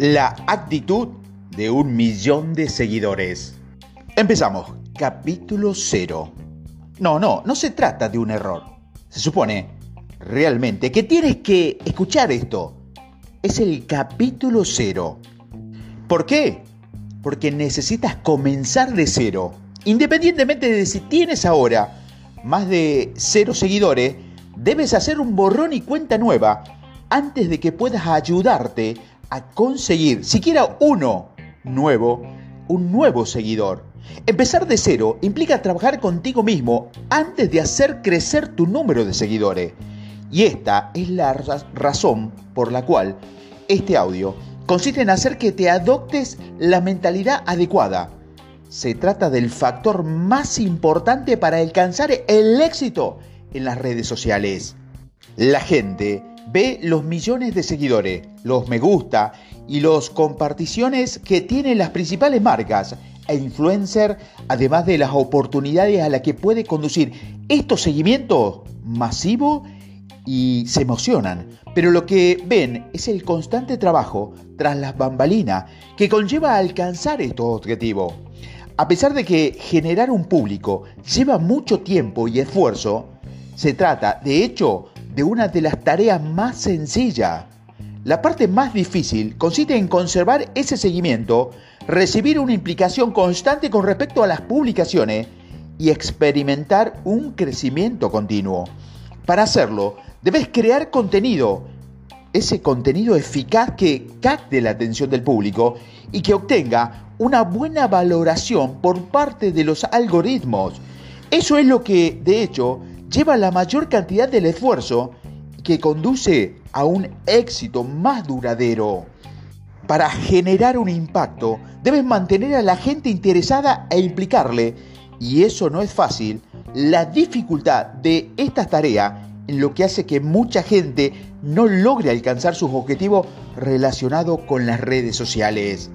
La actitud de un millón de seguidores. Empezamos. Capítulo 0. No, no, no se trata de un error. Se supone realmente que tienes que escuchar esto. Es el capítulo 0. ¿Por qué? Porque necesitas comenzar de cero. Independientemente de si tienes ahora más de cero seguidores, debes hacer un borrón y cuenta nueva antes de que puedas ayudarte a conseguir siquiera uno nuevo, un nuevo seguidor. Empezar de cero implica trabajar contigo mismo antes de hacer crecer tu número de seguidores. Y esta es la razón por la cual este audio consiste en hacer que te adoptes la mentalidad adecuada. Se trata del factor más importante para alcanzar el éxito en las redes sociales. La gente Ve los millones de seguidores, los me gusta y los comparticiones que tienen las principales marcas e influencers, además de las oportunidades a las que puede conducir estos seguimientos masivos y se emocionan. Pero lo que ven es el constante trabajo tras las bambalinas que conlleva alcanzar estos objetivos. A pesar de que generar un público lleva mucho tiempo y esfuerzo, se trata, de hecho, de una de las tareas más sencillas. La parte más difícil consiste en conservar ese seguimiento, recibir una implicación constante con respecto a las publicaciones y experimentar un crecimiento continuo. Para hacerlo, debes crear contenido, ese contenido eficaz que capte la atención del público y que obtenga una buena valoración por parte de los algoritmos. Eso es lo que, de hecho, lleva la mayor cantidad del esfuerzo que conduce a un éxito más duradero. Para generar un impacto, debes mantener a la gente interesada e implicarle, y eso no es fácil, la dificultad de esta tarea lo que hace que mucha gente no logre alcanzar sus objetivos relacionados con las redes sociales.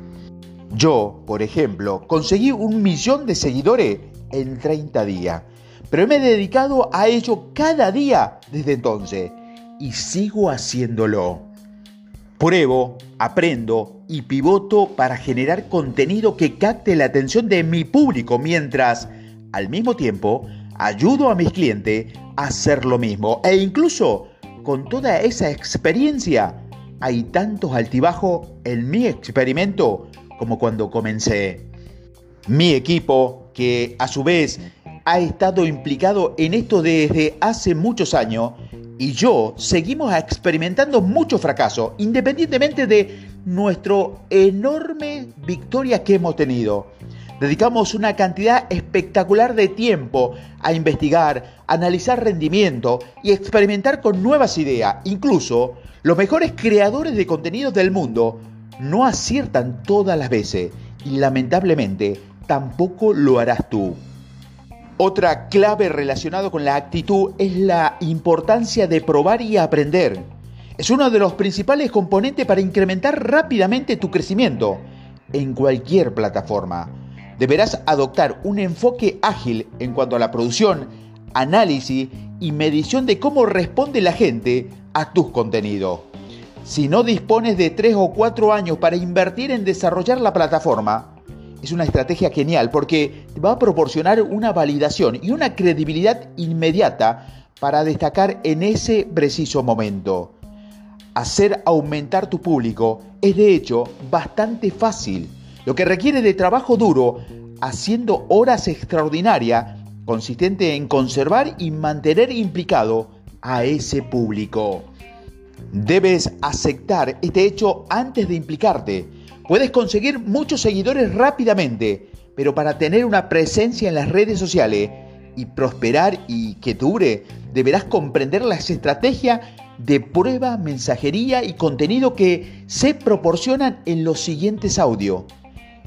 Yo, por ejemplo, conseguí un millón de seguidores en 30 días pero me he dedicado a ello cada día desde entonces y sigo haciéndolo. Pruebo, aprendo y pivoto para generar contenido que capte la atención de mi público mientras, al mismo tiempo, ayudo a mis clientes a hacer lo mismo. E incluso con toda esa experiencia, hay tantos altibajos en mi experimento como cuando comencé. Mi equipo, que a su vez ha estado implicado en esto desde hace muchos años y yo seguimos experimentando mucho fracaso, independientemente de nuestra enorme victoria que hemos tenido. Dedicamos una cantidad espectacular de tiempo a investigar, analizar rendimiento y experimentar con nuevas ideas. Incluso los mejores creadores de contenidos del mundo no aciertan todas las veces y lamentablemente tampoco lo harás tú. Otra clave relacionada con la actitud es la importancia de probar y aprender. Es uno de los principales componentes para incrementar rápidamente tu crecimiento en cualquier plataforma. Deberás adoptar un enfoque ágil en cuanto a la producción, análisis y medición de cómo responde la gente a tus contenidos. Si no dispones de 3 o 4 años para invertir en desarrollar la plataforma, es una estrategia genial porque va a proporcionar una validación y una credibilidad inmediata para destacar en ese preciso momento. Hacer aumentar tu público es de hecho bastante fácil, lo que requiere de trabajo duro, haciendo horas extraordinarias, consistente en conservar y mantener implicado a ese público. Debes aceptar este hecho antes de implicarte Puedes conseguir muchos seguidores rápidamente, pero para tener una presencia en las redes sociales y prosperar y que dure, deberás comprender las estrategias de prueba, mensajería y contenido que se proporcionan en los siguientes audios.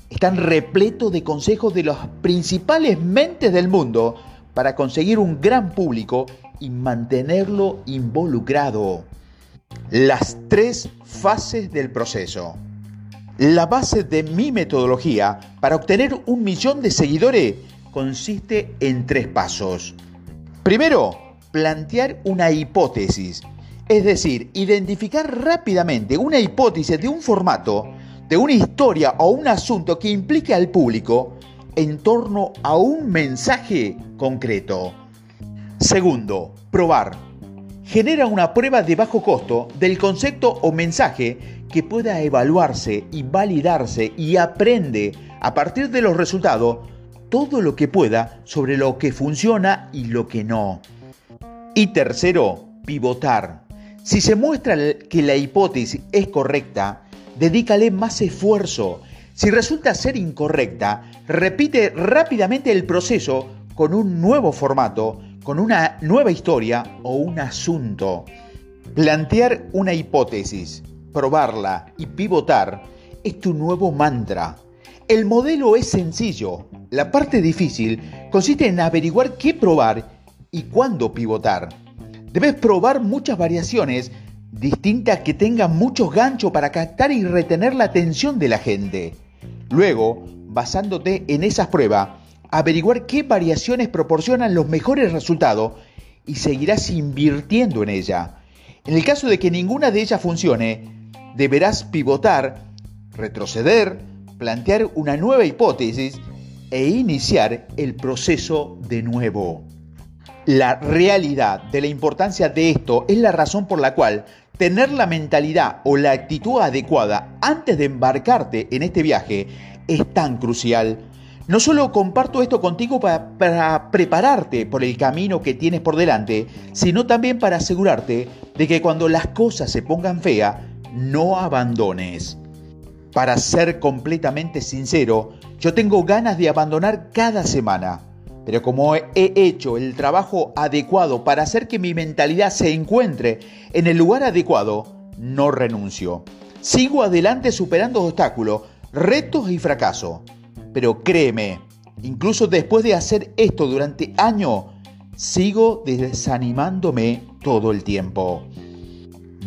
Están repletos de consejos de las principales mentes del mundo para conseguir un gran público y mantenerlo involucrado. Las tres fases del proceso. La base de mi metodología para obtener un millón de seguidores consiste en tres pasos. Primero, plantear una hipótesis, es decir, identificar rápidamente una hipótesis de un formato de una historia o un asunto que implique al público en torno a un mensaje concreto. Segundo, probar. Genera una prueba de bajo costo del concepto o mensaje que pueda evaluarse y validarse y aprende a partir de los resultados todo lo que pueda sobre lo que funciona y lo que no. Y tercero, pivotar. Si se muestra que la hipótesis es correcta, dedícale más esfuerzo. Si resulta ser incorrecta, repite rápidamente el proceso con un nuevo formato, con una nueva historia o un asunto. Plantear una hipótesis, probarla y pivotar es tu nuevo mantra. El modelo es sencillo. La parte difícil consiste en averiguar qué probar y cuándo pivotar. Debes probar muchas variaciones distintas que tengan muchos ganchos para captar y retener la atención de la gente. Luego, basándote en esas pruebas, averiguar qué variaciones proporcionan los mejores resultados y seguirás invirtiendo en ella. En el caso de que ninguna de ellas funcione, deberás pivotar, retroceder, plantear una nueva hipótesis e iniciar el proceso de nuevo. La realidad de la importancia de esto es la razón por la cual tener la mentalidad o la actitud adecuada antes de embarcarte en este viaje es tan crucial. No solo comparto esto contigo para, para, prepararte por el camino que tienes por delante, sino también para asegurarte de que cuando las cosas se pongan feas, no abandones. Para ser completamente sincero, yo tengo ganas de abandonar cada semana. Pero como he hecho el trabajo adecuado para hacer que mi mentalidad se encuentre en el lugar adecuado, no renuncio. Sigo adelante superando obstáculos, retos y fracasos. Pero créeme, incluso después de hacer esto durante años, sigo desanimándome todo el tiempo.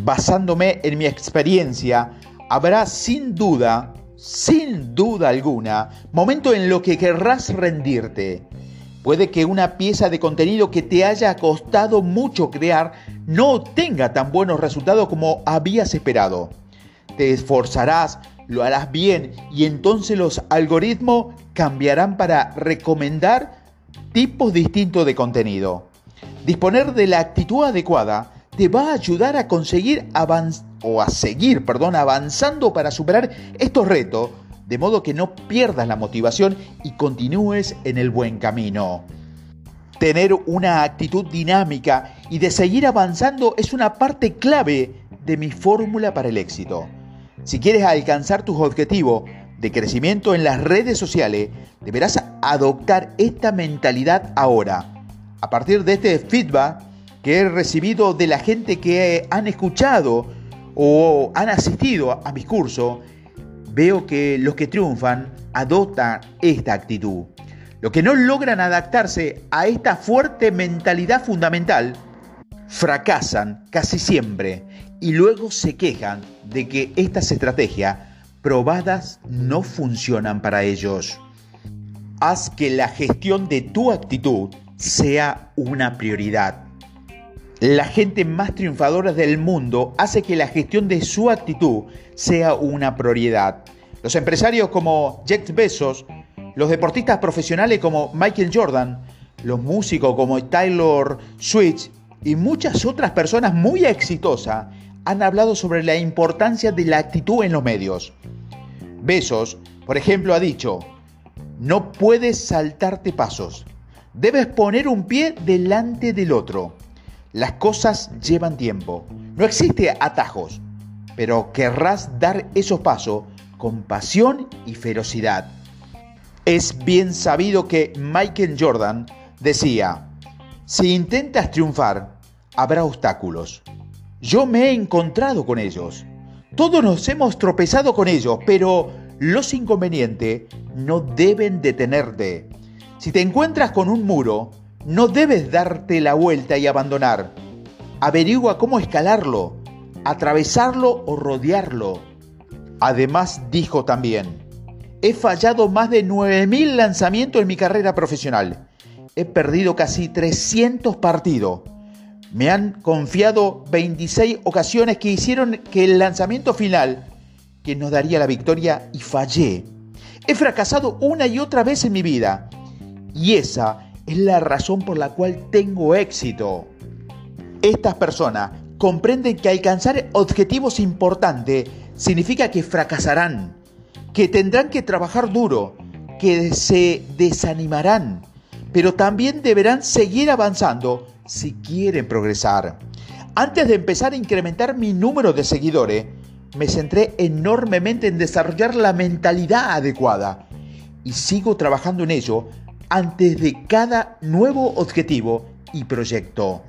Basándome en mi experiencia, habrá sin duda, sin duda alguna, momento en lo que querrás rendirte. Puede que una pieza de contenido que te haya costado mucho crear no tenga tan buenos resultados como habías esperado. Te esforzarás, lo harás bien y entonces los algoritmos cambiarán para recomendar tipos distintos de contenido. Disponer de la actitud adecuada te va a ayudar a conseguir o a seguir, perdón, avanzando para superar estos retos de modo que no pierdas la motivación y continúes en el buen camino. Tener una actitud dinámica y de seguir avanzando es una parte clave de mi fórmula para el éxito. Si quieres alcanzar tus objetivos de crecimiento en las redes sociales, deberás adoptar esta mentalidad ahora. A partir de este feedback que he recibido de la gente que han escuchado o han asistido a mis cursos, veo que los que triunfan adoptan esta actitud. Los que no logran adaptarse a esta fuerte mentalidad fundamental fracasan casi siempre y luego se quejan de que estas estrategias probadas no funcionan para ellos. Haz que la gestión de tu actitud sea una prioridad. La gente más triunfadora del mundo hace que la gestión de su actitud sea una prioridad. Los empresarios como Jeff Bezos, los deportistas profesionales como Michael Jordan, los músicos como Taylor Swift y muchas otras personas muy exitosas han hablado sobre la importancia de la actitud en los medios. Bezos, por ejemplo, ha dicho, no puedes saltarte pasos, debes poner un pie delante del otro. Las cosas llevan tiempo. No existe atajos, pero querrás dar esos pasos con pasión y ferocidad. Es bien sabido que Michael Jordan decía, si intentas triunfar, habrá obstáculos. Yo me he encontrado con ellos. Todos nos hemos tropezado con ellos, pero los inconvenientes no deben detenerte. Si te encuentras con un muro, no debes darte la vuelta y abandonar. Averigua cómo escalarlo, atravesarlo o rodearlo. Además dijo también, he fallado más de 9.000 lanzamientos en mi carrera profesional. He perdido casi 300 partidos. Me han confiado 26 ocasiones que hicieron que el lanzamiento final que nos daría la victoria y fallé. He fracasado una y otra vez en mi vida y esa es la razón por la cual tengo éxito. Estas personas comprenden que alcanzar objetivos importantes significa que fracasarán, que tendrán que trabajar duro, que se desanimarán, pero también deberán seguir avanzando si quieren progresar. Antes de empezar a incrementar mi número de seguidores, me centré enormemente en desarrollar la mentalidad adecuada y sigo trabajando en ello antes de cada nuevo objetivo y proyecto.